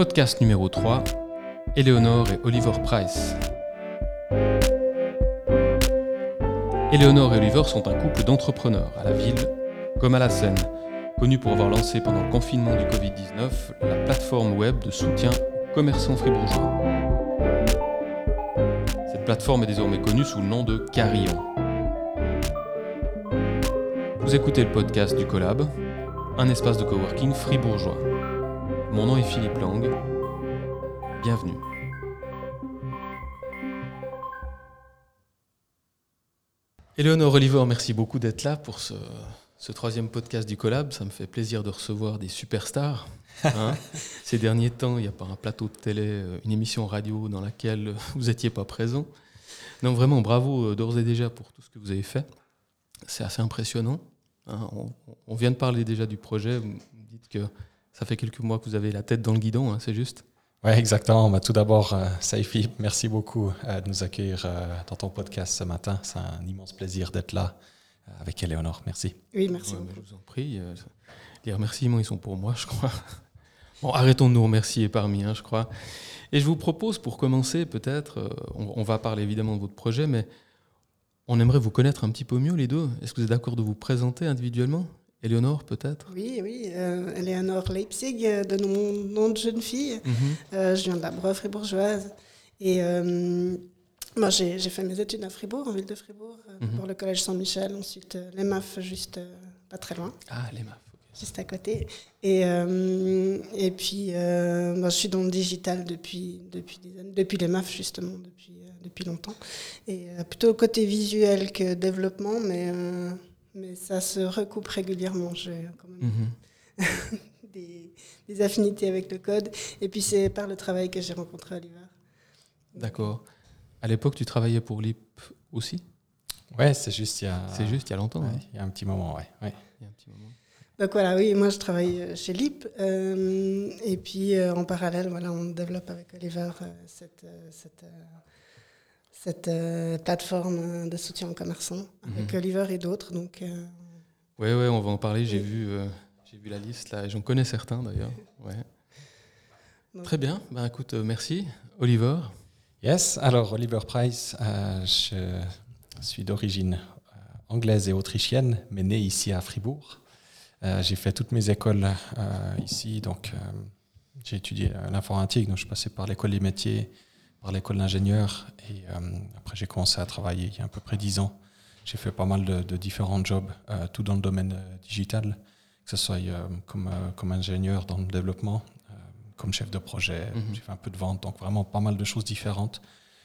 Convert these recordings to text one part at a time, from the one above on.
Podcast numéro 3, Eleonore et Oliver Price. Eleonore et Oliver sont un couple d'entrepreneurs à la ville comme à la scène, connus pour avoir lancé pendant le confinement du Covid-19 la plateforme web de soutien aux commerçants fribourgeois. Cette plateforme est désormais connue sous le nom de Carillon. Vous écoutez le podcast du Collab, un espace de coworking fribourgeois. Mon nom est Philippe Lang. Bienvenue. Eleonore Oliver, merci beaucoup d'être là pour ce, ce, troisième podcast du Collab. Ça me fait plaisir de recevoir des superstars. Hein. Ces derniers temps, il n'y a pas un plateau de télé, euh, une émission radio dans laquelle vous n'étiez pas présent. Donc vraiment, bravo euh, d'ores et déjà pour tout ce que vous avez fait. C'est assez impressionnant. Hein. On, on, vient de parler déjà du projet. Vous me dites que ça fait quelques mois que vous avez la tête dans le guidon, hein, c'est juste oui, exactement. Bah, tout d'abord, euh, Saifi, merci beaucoup euh, de nous accueillir euh, dans ton podcast ce matin. C'est un immense plaisir d'être là euh, avec Eleonore. Merci. Oui, merci. Ouais, je vous en prie. euh, les remerciements, ils sont pour moi, je crois. Bon, arrêtons de nous remercier parmi, hein, je crois. Et je vous propose, pour commencer, peut-être, euh, on, on va parler évidemment de votre projet, mais on aimerait vous connaître un petit peu mieux, les deux. Est-ce que vous êtes d'accord de vous présenter individuellement? Éléonore, peut-être? Oui, oui. Euh, Eleonore Leipzig, euh, de mon nom de jeune fille. Mhm. Euh, je viens de la Breu fribourgeoise. Et euh, moi, j'ai fait mes études à Fribourg, en ville de Fribourg, Mhm. pour le collège Saint-Michel. Ensuite, euh, les MAF, juste pas très loin, Ah, les MAF. ok. juste à côté. Et, et puis, moi, je suis dans le digital depuis, depuis, des années, depuis les MAF, justement, depuis, depuis longtemps. Et plutôt côté visuel que développement, mais, mais ça se recoupe régulièrement. J'ai quand même Mhm. des, des affinités avec le code. Et puis c'est par le travail que j'ai rencontré Oliver. D'accord. À l'époque, tu travaillais pour l'IP aussi? Ouais, c'est juste il y a. C'est juste il y a longtemps. Ouais, hein. il y a un petit moment, ouais. ouais. Il y a un petit moment. Donc voilà, oui, moi je travaille euh, chez LIP. euh, et puis euh, en parallèle, voilà, on développe avec Oliver euh, cette, euh, cette, euh, cette euh, plateforme euh, de soutien aux commerçants avec Mhm. Oliver et d'autres. Donc euh, Ouais, ouais, on va en parler. J'ai Oui. vu, euh, j'ai vu la liste là. et J'en connais certains d'ailleurs. Ouais. Très bien. Ben écoute, euh, merci, Oliver. Yes, alors Oliver Price, euh, je suis d'origine anglaise et autrichienne, mais né ici à Fribourg. Euh, j'ai fait toutes mes écoles euh, ici, donc euh, j'ai étudié l'informatique, donc je suis passé par l'école des métiers, par l'école d'ingénieur, et euh, après j'ai commencé à travailler il y a à peu près dix ans. J'ai fait pas mal de, de différents jobs, euh, tout dans le domaine euh, digital, que ce soit comme, comme ingénieur dans le développement, comme chef de projet, Mhm. j'ai fait un peu de vente, donc vraiment pas mal de choses différentes,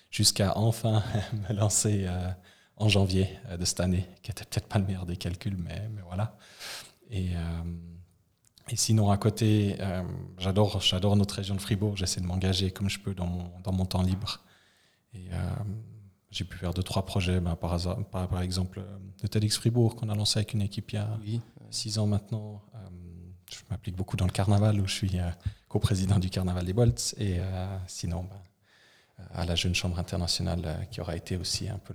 jusqu'à enfin me lancer euh, en janvier de cette année, qui était peut-être pas le meilleur des calculs, mais, mais voilà. Et, euh, et sinon, à côté, euh, j'adore, j'adore notre région de Fribourg. J'essaie de m'engager comme je peux dans mon, dans mon temps libre. Et euh, j'ai pu faire deux, trois projets, ben, par, hasard, par, par exemple euh, le TEDx Fribourg qu'on a lancé avec une équipe il y a Oui. six ans maintenant. Euh, je m'applique beaucoup dans le carnaval où je suis coprésident du carnaval des Bolts. Et sinon, euh, à la Jeune Chambre internationale qui aura été aussi un peu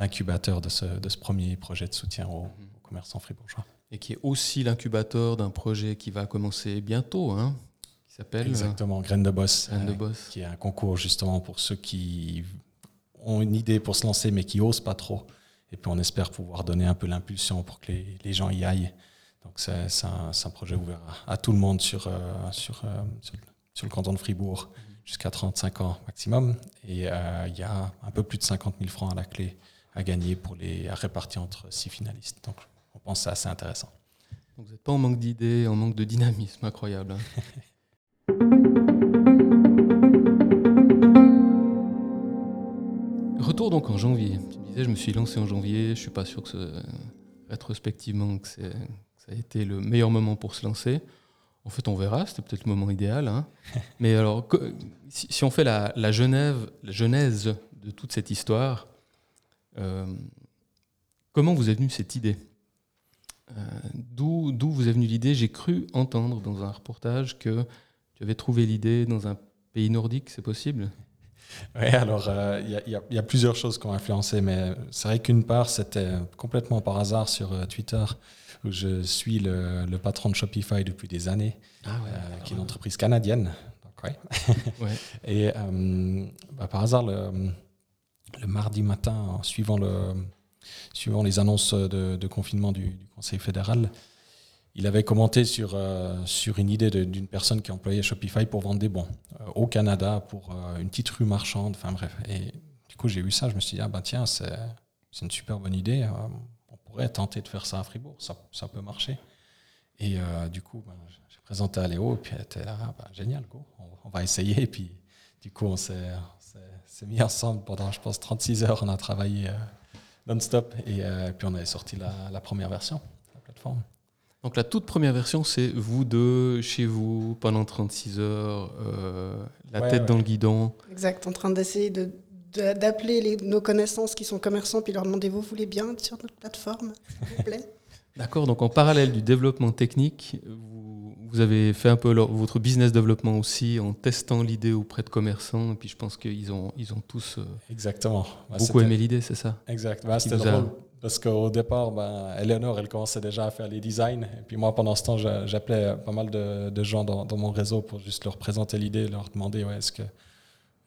l'incubateur de ce, de ce premier projet de soutien aux, aux commerçants fribourgeois. Et qui est aussi l'incubateur d'un projet qui va commencer bientôt, hein, qui s'appelle euh, Exactement, Graines de Boss. Graines de euh, Boss. qui est un concours justement pour ceux qui ont une idée pour se lancer mais qui osent pas trop. Et puis on espère pouvoir donner un peu l'impulsion pour que les, les gens y aillent. Donc c'est un, un projet ouvert à, à tout le monde sur, euh, sur, euh, sur, le- sur le canton de Fribourg jusqu'à 35 ans maximum. Et euh, il y a un peu plus de 50 000 francs à la clé à gagner pour les à répartir entre six finalistes. Donc on pense que c'est assez intéressant. Donc vous n'êtes pas en manque d'idées, en manque de dynamisme, incroyable. hein. Retour donc en janvier. Tu me disais, je me suis lancé en janvier. Je suis pas sûr que ce- rétrospectivement que, c'est- ça a été le meilleur moment pour se lancer. En fait, on verra. C'était peut-être le moment idéal. hein. Mais alors, si, si on fait la, la Genève, la genèse de toute cette histoire, euh, comment vous est venue cette idée? D'où d'où vous est venue l'idée J'ai cru entendre dans un reportage que tu avais trouvé l'idée dans un pays nordique, c'est possible? Oui, alors euh, il y, a- y y plusieurs choses qui ont influencé, mais c'est vrai qu'une part, c'était complètement par hasard sur euh, Twitter, où je suis le, le patron de Shopify depuis des années, Ah euh, qui est une entreprise canadienne. Donc ouais. Et bah, par hasard, le, le, mardi matin, en suivant, le, suivant les annonces de, confinement du, Conseil fédéral, il avait commenté sur, sur une idée d'une personne qui employait Shopify pour vendre des bons au Canada pour une petite rue marchande. Enfin bref. Et du coup, j'ai vu ça, je me suis dit, ah ben tiens, c'est une super bonne idée pourrait tenter de faire ça à Fribourg, ça, ça peut marcher. Et euh, du coup, ben, j'ai présenté à Léo, et puis elle était là, ah, ben, génial, go, on, va essayer. Puis, du coup, on s'est mis ensemble pendant, je pense, 36 heures, on a travaillé euh, non-stop, et euh, puis on avait sorti la, la, première version, la plateforme. Donc la toute première version, c'est vous deux, chez vous, pendant 36 heures, la tête dans le guidon. Exact, en train d'essayer de d'appeler nos connaissances qui sont commerçants puis leur demander vous voulez bien être sur notre plateforme, s'il vous plaît? D'accord, donc en parallèle du développement technique, vous, vous, avez fait un peu votre business développement aussi en testant l'idée auprès de commerçants. Et puis je pense qu'ils ont, ils ont tous euh, Exactement. Bah, beaucoup aimé l'idée, c'est ça? Exact. Bah, c'était drôle parce qu'au départ, ben, Eleanor, elle commençait déjà à faire les designs. Et puis moi, pendant ce temps, j'appelais pas mal de, de gens dans, dans, mon réseau pour juste leur présenter l'idée, leur demander ouais, est-ce que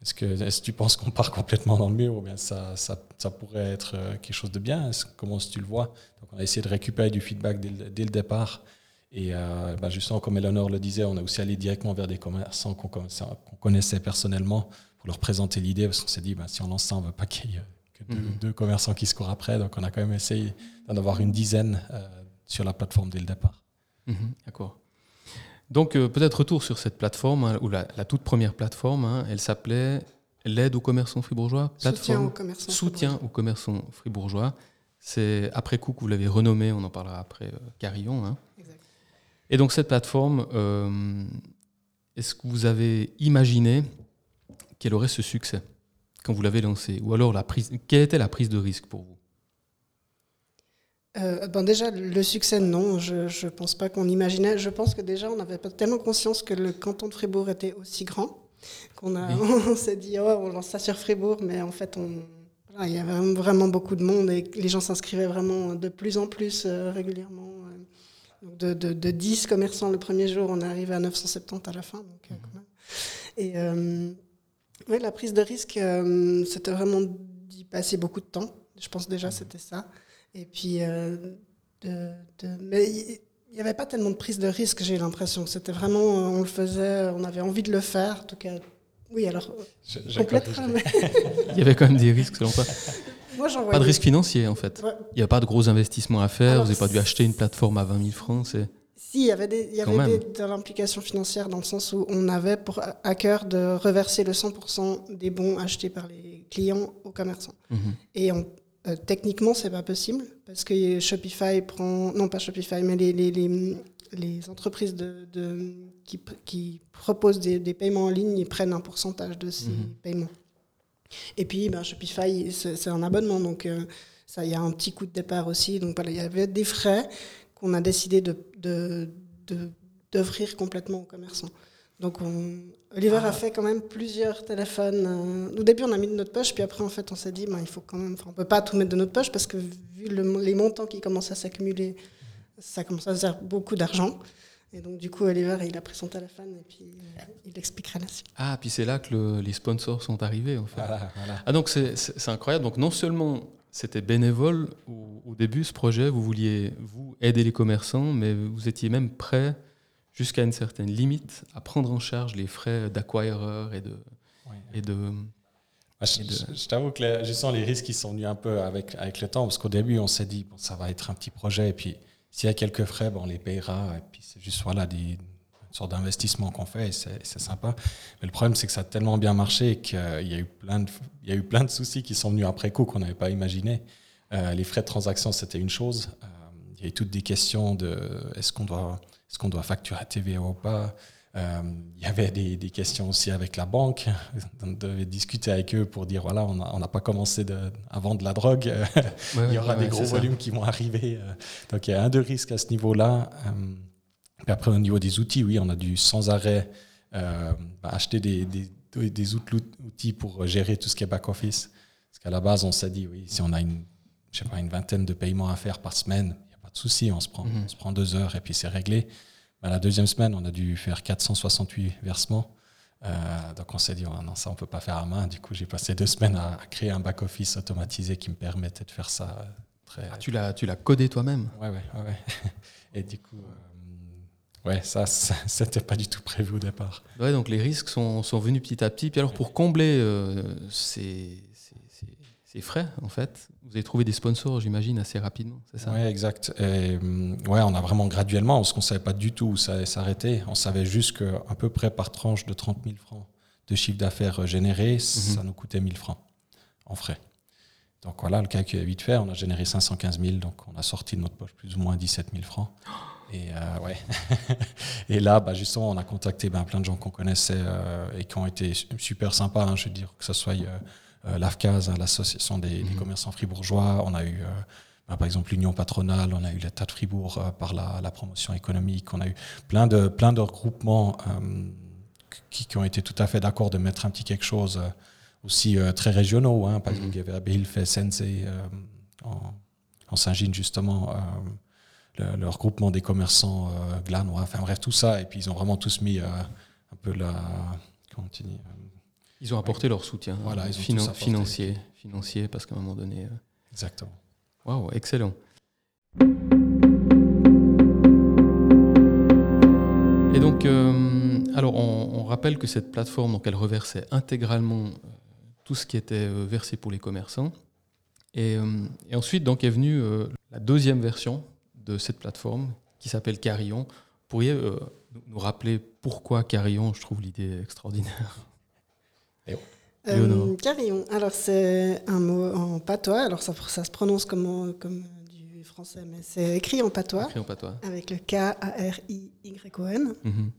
est-ce que, est que, tu penses qu'on part complètement dans le mur ou bien ça, ça, ça pourrait être euh, quelque chose de bien? Comment tu le vois? Donc on a essayé de récupérer du feedback dès, le départ. Et euh, bah, justement, comme Eleanor le disait, on a aussi allé directement vers des commerçants qu'on connaissait personnellement pour leur présenter l'idée, parce qu'on s'est dit, bah, si on lance ça, on ne veut pas qu'il y ait que deux, mhm. commerçants qui se courent après. Donc on a quand même essayé d'en avoir une dizaine euh, sur la plateforme dès le départ. Mhm, d'accord. Donc euh, peut-être retour sur cette plateforme, hein, ou la, toute première plateforme, hein, elle s'appelait l'aide aux commerçants fribourgeois plateforme, Soutien aux commerçants Soutien fribourgeois. aux commerçants fribourgeois. C'est après coup que vous l'avez renommé, on en parlera après euh, Carillon. Hein. Et donc cette plateforme, euh, est-ce que vous avez imaginé qu'elle aurait ce succès quand vous l'avez lancée? Ou alors la prise, quelle était la prise de risque pour vous? Euh, ben déjà, le succès, non, je ne pense pas qu'on imaginait. Je pense que déjà, on n'avait pas tellement conscience que le canton de Fribourg était aussi grand qu'on a, on s'est dit, oh, on lance ça sur Fribourg, mais en fait, on, il y avait vraiment beaucoup de monde et les gens s'inscrivaient vraiment de plus en plus euh, régulièrement. Euh. de, de, 10 commerçants le premier jour, on est arrivé à 970 à la fin. Donc, quand même. Et ouais, la prise de risque, c'était vraiment d'y passer beaucoup de temps. Je pense déjà c'était ça. Et puis, euh, mais il n'y avait pas tellement de prise de risque, j'ai l'impression. C'était vraiment, euh, on le faisait, on avait envie de le faire. En tout cas, oui, alors, il y avait quand même des risques, selon toi Pas de risque financier, en fait. Il n'y a pas de gros investissements à faire. vous n'avez pas dû acheter une plateforme à 20 000 francs. C'est... Si, il y avait, des, il y avait de l'implication financière dans le sens où on avait pour, à cœur de reverser le 100% des bons achetés par les clients aux commerçants. Mhm. Et on, euh, techniquement, c'est pas possible parce que Shopify prend, non pas Shopify, mais les, les, les, les entreprises de, de qui, qui, proposent des, des, paiements en ligne, ils prennent un pourcentage de ces mhm. paiements. Et puis, ben, Shopify, c'est un abonnement, donc euh, ça, il y a un petit coût de départ aussi. Donc voilà, il y avait des frais qu'on a décidé de d'offrir complètement aux commerçants. Donc Oliver a ah. fait quand même plusieurs téléphones. Euh, au début, on a mis de notre poche, puis après, en fait, on s'est dit, ben, il faut quand même, on peut pas tout mettre de notre poche parce que vu les montants qui commencent à s'accumuler, ça commence à faire beaucoup d'argent. Et donc, du coup, Oliver, il a pris son téléphone et puis euh, il expliquera la suite. Ah, puis c'est là que les sponsors sont arrivés, en fait. Ah, donc c'est incroyable. Donc, non seulement c'était bénévole au, au, début, ce projet, vous vouliez, vous, aider les commerçants, mais vous étiez même prêt jusqu'à une certaine limite à prendre en charge les frais d'acquireur et de. Et de je, t'avoue que je sens les risques qui sont venus un peu avec, avec le temps, parce qu'au début, on s'est dit, bon, ça va être un petit projet, et puis s'il y a quelques frais, bon, on les payera, et puis c'est juste voilà, des, une sorte d'investissement qu'on fait, et c'est sympa. Mais le problème, c'est que ça a tellement bien marché qu'il y, a eu plein de, y a eu plein de soucis qui sont venus après coup qu'on n'avait pas imaginé. Euh, les frais de transaction, c'était une chose. Euh, il y a eu toutes des questions de est-ce qu'on doit est-ce qu'on doit facturer à TVA ou pas? euh, il y avait des, questions aussi avec la banque. On devait discuter avec eux pour dire voilà, on n'a pas commencé de, à vendre de la drogue. il y aura des gros volumes qui vont arriver. Euh. Donc il y a un de risque à ce niveau-là. Euh, après, au niveau des outils, oui, on a dû sans arrêt bah, acheter des, des, des, outils pour gérer tout ce qui est back-office. Parce qu'à la base, on s'est dit oui, si on a une, je sais pas, une vingtaine de paiements à faire par semaine, de souci, on se prend, mhm. on se prend deux heures et puis c'est réglé. Ben, la deuxième semaine, on a dû faire 468 versements. Euh, donc on s'est dit, oh non, ça on peut pas faire à main. Du coup, j'ai passé deux semaines à, créer un back-office automatisé qui me permettait de faire ça euh, très... Ah, tu l'as, tu l'as codé toi-même? Ouais, ouais, ouais. Et du coup, euh, ouais, ça, ça c'était pas du tout prévu au départ. Ouais, donc les risques sont, sont venus petit à petit. Puis alors pour combler ces, ces, frais, en fait, vous avez trouvé des sponsors, j'imagine, assez rapidement, c'est ça? Oui, exact. Et, ouais, on a vraiment graduellement, parce qu'on ne savait pas du tout où ça allait s'arrêter. On savait juste qu'à peu près par tranche de 30 000 francs de chiffre d'affaires généré, mhm. ça nous coûtait 1000 francs en frais. Donc voilà, le calcul est vite fait. On a généré 515 000, donc on a sorti de notre poche plus ou moins 17 000 francs. Et, euh, ouais. et là, bah, justement, on a contacté ben, plein de gens qu'on connaissait euh, et qui ont été super sympas. Hein, je veux dire, que ce soit euh, euh, l'AFCAS, hein, l'association des, mhm. commerçants fribourgeois. On a eu, euh, bah, par exemple, l'Union patronale, on a eu l'État de Fribourg euh, par la, promotion économique. On a eu plein de, plein de regroupements qui, ont été tout à fait d'accord de mettre un petit quelque chose aussi très régionaux. Hein. Par mhm. exemple, il y avait Abelfe Sensei en, en Saint-Gilles, justement. Le, regroupement des commerçants glanois, enfin bref, tout ça. Et puis ils ont vraiment tous mis un peu la. Comment ils ont apporté leur soutien voilà, financier, financier, parce qu'à un moment donné. Euh, Exactement. Waouh, excellent. Et donc, euh, alors on, rappelle que cette plateforme, donc elle reversait intégralement euh, tout ce qui était versé pour les commerçants. Et, et ensuite, donc est venue la deuxième version de cette plateforme qui s'appelle Carillon. Pourriez nous rappeler pourquoi Carillon? Je trouve l'idée extraordinaire. Euh, carillon. Alors, c'est un mot en patois. Alors, ça, ça se prononce comme, comme du français, mais c'est écrit en patois. Écrit en patois. Avec le K-A-R-I-Y-O-N. Mhm.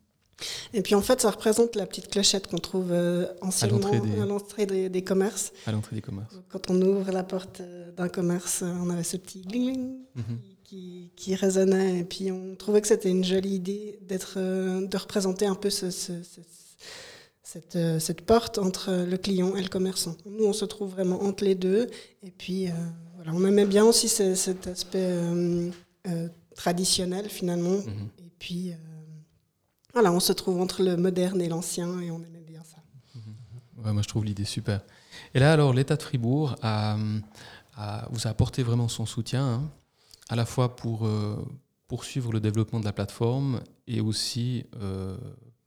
Et puis, en fait, ça représente la petite clochette qu'on trouve euh, anciennement à l'entrée des... commerces. À l'entrée des commerces. Quand on ouvre la porte euh, d'un commerce, on avait ce petit gling, mhm. qui, qui, résonnait. Et puis, on trouvait que c'était une jolie idée d'être, de représenter un peu ce cette, porte entre le client et le commerçant. Nous, on se trouve vraiment entre les deux. Et puis, euh, voilà, on aimait bien aussi cet aspect euh, traditionnel, finalement. Mhm. Et puis, voilà, on se trouve entre le moderne et l'ancien, et on aimait bien ça. Mhm. Ouais, moi, je trouve l'idée super. Et là, alors, l'État de Fribourg a, vous a apporté vraiment son soutien, hein, à la fois pour poursuivre le développement de la plateforme et aussi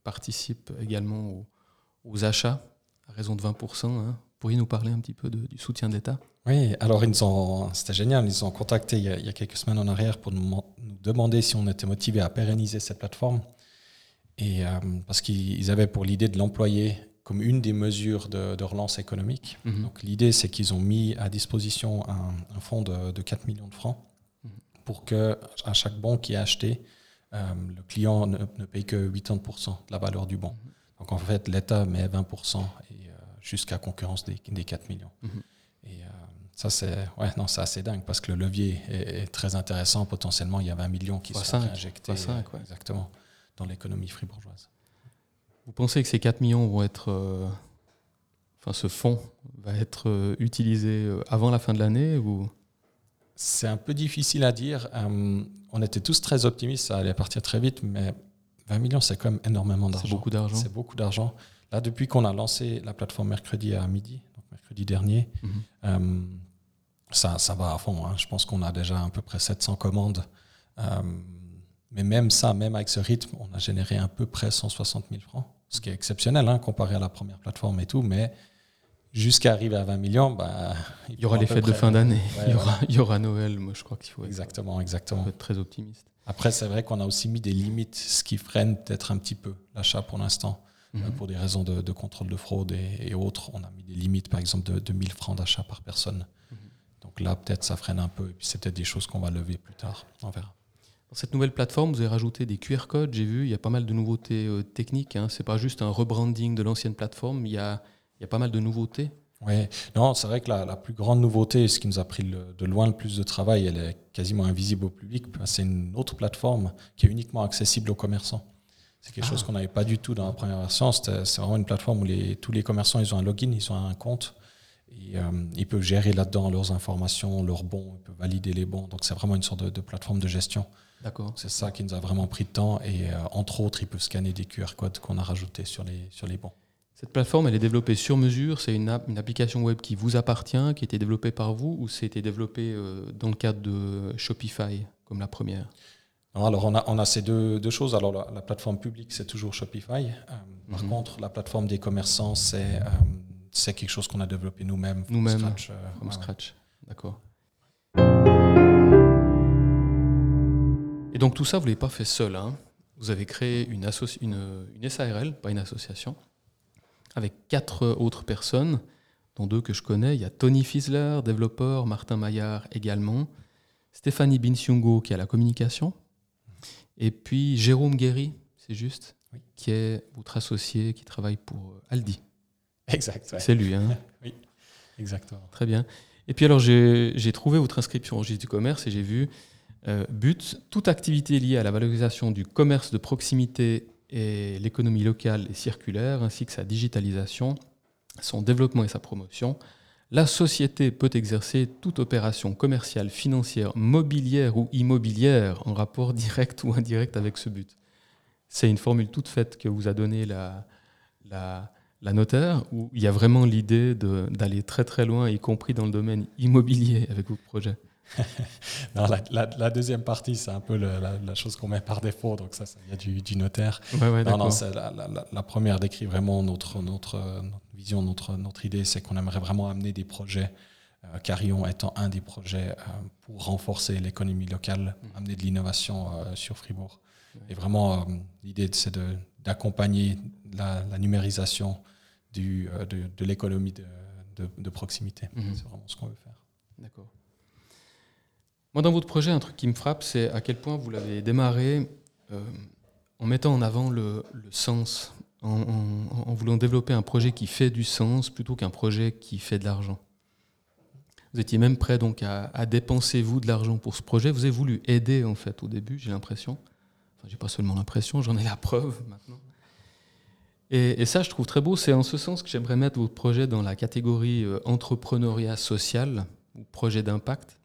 participe également au, aux achats à raison de 20%. Hein. Pourriez nous parler un petit peu du soutien de l'État Oui, alors ils ont, c'était génial, ils nous ont contacté il y, a, quelques semaines en arrière pour nous, demander si on était motivé à pérenniser cette plateforme. Et, euh, parce qu'ils avaient pour l'idée de l'employer comme une des mesures de, relance économique. Mhm. Donc l'idée, c'est qu'ils ont mis à disposition un, fonds de, 4 millions de francs mhm. pour que à chaque bon qui est acheté, euh, le client ne, paye que 80% de la valeur du bon. Mhm. Donc en fait, l'État met 20% et, euh, jusqu'à concurrence des, des 4 millions. Mhm. Et euh, ça, c'est ouais, non, assez dingue parce que le levier est, très intéressant. Potentiellement, il y a 20 millions qui sont injectés exactement, dans l'économie fribourgeoise. Vous pensez que ces 4 millions vont être. Euh, enfin, ce fonds va être utilisé avant la fin de l'année ou? C'est un peu difficile à dire. on était tous très optimistes, ça allait partir très vite, mais 20 millions, c'est quand même énormément d'argent. C'est beaucoup d'argent. C'est beaucoup d'argent. Là, depuis qu'on a lancé la plateforme mercredi à midi, donc mercredi dernier, mhm. euh, ça, ça va à fond. Hein. Je pense qu'on a déjà à peu près 700 commandes. Euh, mais même ça, même avec ce rythme, on a généré à peu près 160 000 francs, ce qui est exceptionnel hein, comparé à la première plateforme et tout. Mais jusqu'à arriver à 20 millions, bah, il, y aura les fêtes de fin d'année, il, y aura, il y aura Noël. Moi, je crois qu'il faut exactement, exactement. être très optimiste. Après, c'est vrai qu'on a aussi mis des limites, ce qui freine peut-être un petit peu l'achat pour l'instant. Euh, mhm. pour des raisons de, contrôle de fraude et, autres, on a mis des limites, par exemple, de, 1000 francs d'achat par personne. Mhm. Donc là, peut-être ça freine un peu. Et puis c'est peut-être des choses qu'on va lever plus tard. On verra. Dans cette nouvelle plateforme, vous avez rajouté des QR codes. J'ai vu, il y a pas mal de nouveautés euh, techniques. Hein. Ce n'est pas juste un rebranding de l'ancienne plateforme. Il y a, il y a pas mal de nouveautés. Oui, non, c'est vrai que la, plus grande nouveauté, ce qui nous a pris de loin le plus de travail, elle est quasiment invisible au public, c'est une autre plateforme qui est uniquement accessible aux commerçants. C'est quelque chose ah. qu'on n'avait pas du tout dans la première version. C'est vraiment une plateforme où les, tous les commerçants ils ont un login, ils ont un compte. Et, euh, ils peuvent gérer là-dedans leurs informations, leurs bons, ils peuvent valider les bons. Donc c'est vraiment une sorte de, plateforme de gestion. D'accord. C'est ça qui nous a vraiment pris de temps. Et euh, entre autres, ils peuvent scanner des QR codes qu'on a rajoutés sur les, sur les bons. Cette plateforme, elle est développée sur mesure. C'est une, une, application web qui vous appartient, qui a été développée par vous, ou c'était développé euh, dans le cadre de Shopify, comme la première? Alors on a, on a ces deux, deux choses. Alors la, plateforme publique, c'est toujours Shopify. Euh, par mhm. contre, la plateforme des commerçants, c'est euh, c'est quelque chose qu'on a développé nous-mêmes. Nous-mêmes, scratch. scratch. D'accord. Et donc tout ça, vous ne l'avez pas fait seul. Hein. Vous avez créé une, une, une SARL, pas une association, avec quatre autres personnes, dont deux que je connais. Il y a Tony Fiesler, développeur, Martin Maillard également, Stéphanie Binsiungo qui a la communication, et puis Jérôme Guéry, c'est juste, qui est votre associé qui travaille pour euh, Aldi. Exact. C'est lui. Hein oui, exactement. Très bien. Et puis alors j'ai trouvé votre inscription au registre du commerce et j'ai vu euh, but, toute activité liée à la valorisation du commerce de proximité et l'économie locale et circulaire, ainsi que sa digitalisation, son développement et sa promotion, la société peut exercer toute opération commerciale, financière, mobilière ou immobilière en rapport direct ou indirect avec ce but. C'est une formule toute faite que vous a donnée la, la, notaire, où il y a vraiment l'idée d'aller très très loin, y compris dans le domaine immobilier avec vos projets. non, la, deuxième partie, c'est un peu la, chose qu'on met par défaut, donc ça, il y a du, notaire. non, non, la, première décrit vraiment notre, notre, vision, notre, notre idée, c'est qu'on aimerait vraiment amener des projets, euh, Carillon étant un des projets euh, pour renforcer l'économie locale, mm. amener de l'innovation euh, sur Fribourg. Et vraiment, euh, l'idée, c'est d'accompagner la, numérisation du, de, de l'économie de, de, proximité. Mm-hmm. C'est vraiment ce qu'on veut faire. D'accord. Moi, dans votre projet, un truc qui me frappe, c'est à quel point vous l'avez démarré euh, en mettant en avant le, sens, en, voulant développer un projet qui fait du sens plutôt qu'un projet qui fait de l'argent. Vous étiez même prêt donc à, dépenser vous de l'argent pour ce projet. Vous avez voulu aider en fait au début, j'ai l'impression. Enfin, j'ai pas seulement l'impression, j'en ai la preuve maintenant. Et, ça, je trouve très beau. C'est en ce sens que j'aimerais mettre votre projet dans la catégorie euh, entrepreneuriat social ou projet d'impact.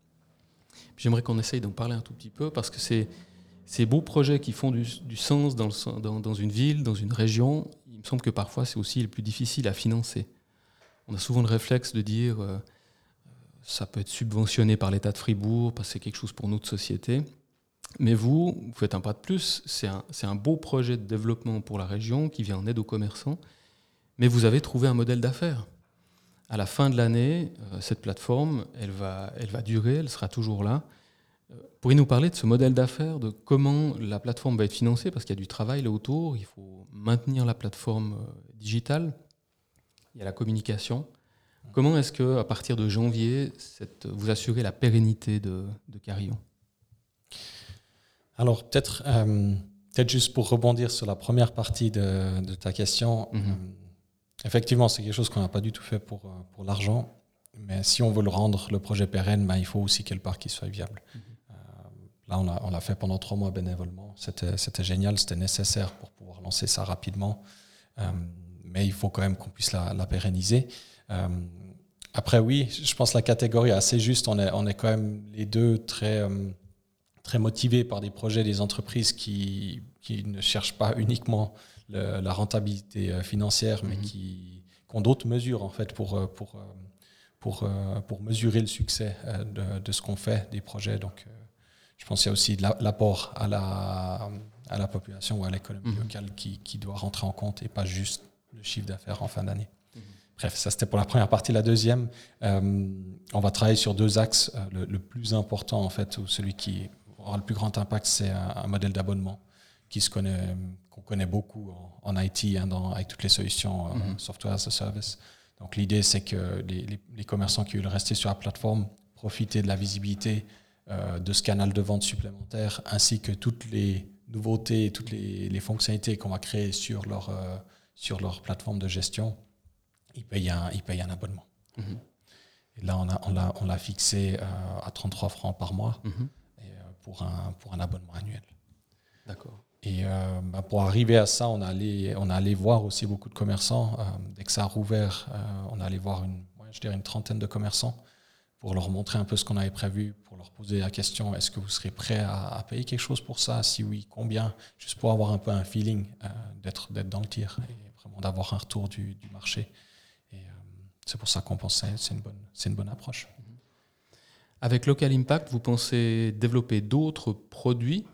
J'aimerais qu'on essaye d'en parler un tout petit peu parce que c'est ces beaux projets qui font du, sens dans, une ville, dans une région, il me semble que parfois c'est aussi le plus difficile à financer. On a souvent le réflexe de dire euh, ça peut être subventionné par l'État de Fribourg parce que c'est quelque chose pour notre société. Mais vous, vous faites un pas de plus, c'est un, beau projet de développement pour la région qui vient en aide aux commerçants, mais vous avez trouvé un modèle d'affaires à la fin de l'année, euh, cette plateforme, elle va, elle va durer, elle sera toujours là. Euh, pourriez nous parler de ce modèle d'affaires, de comment la plateforme va être financée? Parce qu'il y a du travail là autour, il faut maintenir la plateforme euh, digitale, il y a la communication. Comment est-ce que, à partir de janvier, cette, vous assurez la pérennité de, de Carillon? Alors, peut-être peut juste pour rebondir sur la première partie de, de ta question, mhm. Effectivement, c'est quelque chose qu'on n'a pas du tout fait pour, euh, pour l'argent. Mais si on veut le rendre, le projet pérenne, ben, il faut aussi quelque part qu'il soit viable. Mhm. Euh, là, on l'a fait pendant trois mois bénévolement. C'était génial, c'était nécessaire pour pouvoir lancer ça rapidement. Euh, mais il faut quand même qu'on puisse la, la pérenniser. après, oui, je pense que la catégorie est assez juste. On est, on est quand même les deux très, très motivés par des projets, des entreprises qui, qui ne cherchent pas uniquement la rentabilité euh, financière, mais mhm. qui, ont d'autres mesures en fait pour, euh, pour, euh, pour, pour mesurer le succès de, de ce qu'on fait, des projets. Donc, je pense qu'il y a aussi l'apport à la, à la population ou à l'économie mhm. locale qui, qui, doit rentrer en compte et pas juste le chiffre d'affaires en fin d'année. Mhm. Bref, ça c'était pour la première partie. La deuxième, on va travailler sur deux axes. Le, plus important, en fait, ou celui qui aura le plus grand impact, c'est un, modèle d'abonnement qui se connaît, connaît beaucoup en, IT, hein, dans, avec toutes les solutions euh, mhm. software as a service. Donc l'idée, c'est que les, les, commerçants qui veulent rester sur la plateforme, profiter de la visibilité euh, de ce canal de vente supplémentaire, ainsi que toutes les nouveautés et toutes les, les fonctionnalités qu'on va créer sur leur, euh, sur leur plateforme de gestion, ils payent un, ils payent un abonnement. Mhm. Et là, on l'a on a, on l'a fixé à 33 francs par mois mhm. et, pour, un, pour un abonnement annuel. D'accord. Et euh, bah, pour arriver à ça, on allait, on allait voir aussi beaucoup de commerçants. Euh, dès que ça a rouvert, euh, on allait voir une, trentaine de commerçants pour leur montrer un peu ce qu'on avait prévu, pour leur poser la question est-ce que vous serez prêt à, payer quelque chose pour ça? Si oui, combien? Juste pour avoir un peu un feeling d'être d'être dans le tir et vraiment d'avoir un retour du, marché. C'est pour ça qu'on pense que c'est bonne, une bonne approche. Avec Local Impact, vous pensez développer d'autres produits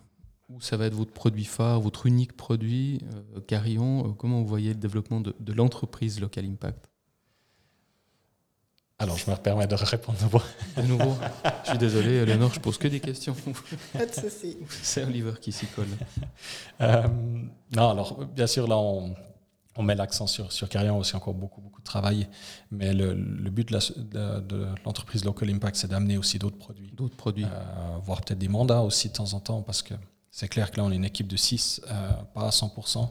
ou ça va être votre produit phare, votre unique produit euh, Carillon Comment vous voyez le développement de, de l'entreprise Local Impact? Alors, je me permets de répondre de nouveau. je suis désolé, Léonore, je pose que des questions. Pas de souci. C'est Oliver qui s'y colle. Euh, non, alors, bien sûr, là, on, on met l'accent sur, sur Carillon, aussi encore beaucoup, beaucoup de travail. Mais le, le but de l'entreprise Local Impact, c'est d'amener aussi d'autres produits. D'autres produits. Euh, voire peut-être des mandats aussi de temps en temps, parce que c'est clair que là, on est une équipe de 6, euh, pas à 100%.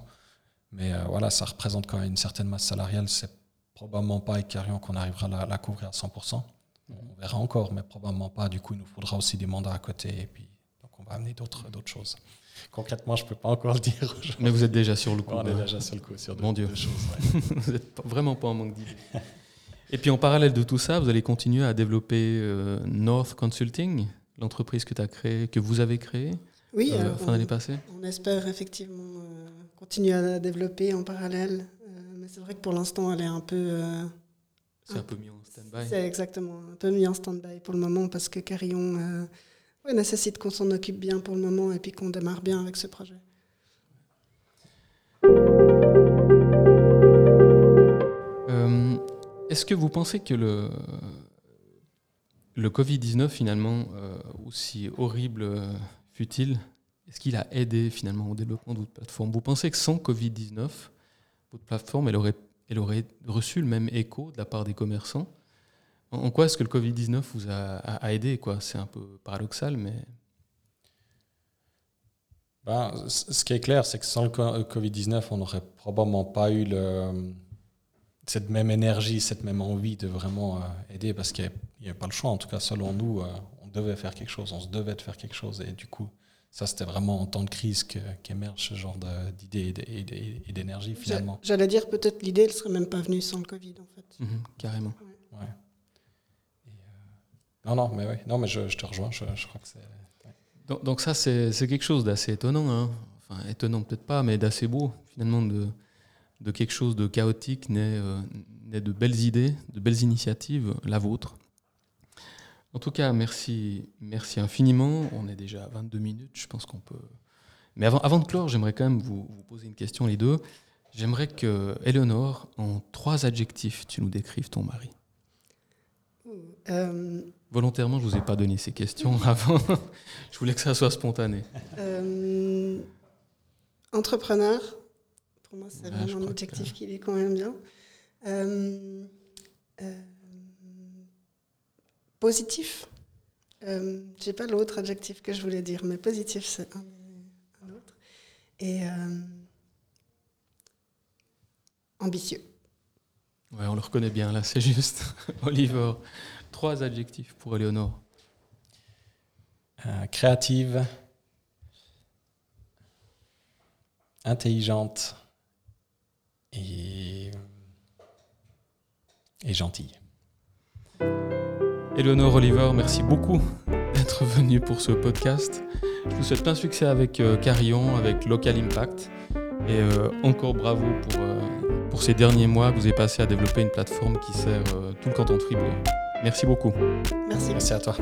Mais voilà, ça représente quand même une certaine masse salariale. C'est probablement pas avec Carillon qu'on arrivera à la, couvrir à 100%. On verra encore, mais probablement pas. Du coup, il nous faudra aussi des mandats à côté. Et puis, donc, on va amener d'autres choses. Concrètement, je ne peux pas encore le dire. Mais vous êtes déjà sur le coup. On est déjà sur le coup, sur Mon Dieu. choses. vous n'êtes vraiment pas en manque d'idées. Et puis, en parallèle de tout ça, vous allez continuer à développer euh, North Consulting, l'entreprise que, as que vous avez créée oui, euh, fin d'année passée. On espère effectivement euh, continuer à développer en parallèle c'est vrai que pour l'instant, elle est un peu. Euh, c'est un, peu mis en stand-by. C'est exactement, un peu mis en stand-by pour le moment parce que Carillon euh, nécessite qu'on s'en occupe bien pour le moment et puis qu'on démarre bien avec ce projet. Euh, est-ce que vous pensez que le, le Covid-19, finalement, aussi horrible fut-il, est-ce qu'il a aidé finalement au développement de votre plateforme Vous pensez que sans Covid-19, votre plateforme, elle aurait, elle aurait reçu le même écho de la part des commerçants? En, quoi est-ce que le Covid-19 vous a, aidé C'est un peu paradoxal, mais... Ben, ce qui est clair, c'est que sans le Covid-19, on n'aurait probablement pas eu cette même énergie, cette même envie de vraiment euh, aider, parce qu'il n'y avait, pas le choix. En tout cas, selon nous, euh, devait faire quelque chose, on se devait de faire quelque chose. Et du coup, ça, c'était vraiment en temps de crise qu'émerge ce genre d'idées et d'énergie finalement. J'allais dire peut-être l'idée, elle serait même pas venue sans le Covid en fait. Mhm, carrément. Ouais. Euh, non, non, mais oui, non, mais je, te rejoins. Je, crois que c'est. Donc, donc, ça, c'est quelque chose d'assez étonnant. Hein. Enfin, étonnant peut-être pas, mais d'assez beau finalement de, de quelque chose de chaotique naît, euh, naît de belles idées, de belles initiatives, la vôtre. En tout cas, merci, merci infiniment. On est déjà à 22 minutes, je pense qu'on peut. Mais avant, avant de clore, j'aimerais quand même vous, poser une question, les deux. J'aimerais que, Eleonore, en trois adjectifs, tu nous décrives ton mari. Euh, Volontairement, je ne vous ai pas donné ces questions avant. je voulais que ça soit spontané. Euh, entrepreneur, pour moi, c'est vraiment un adjectif qui est quand même bien. Euh, positif. Euh, J'ai pas l'autre adjectif que je voulais dire, mais positif, c'est un, autre. Et euh, ambitieux. Ouais, on le reconnaît bien là, c'est juste. Oliver, trois adjectifs pour Eleonore. Euh, créative, intelligente et, et gentille. Eleonore Oliver, merci beaucoup d'être venu pour ce podcast. Je vous souhaite plein succès avec euh, Carillon, avec Local Impact. Et euh, encore bravo pour, euh, pour ces derniers mois que vous avez passé à développer une plateforme qui sert tout le canton de Fribourg. Merci beaucoup. Merci. Merci à toi.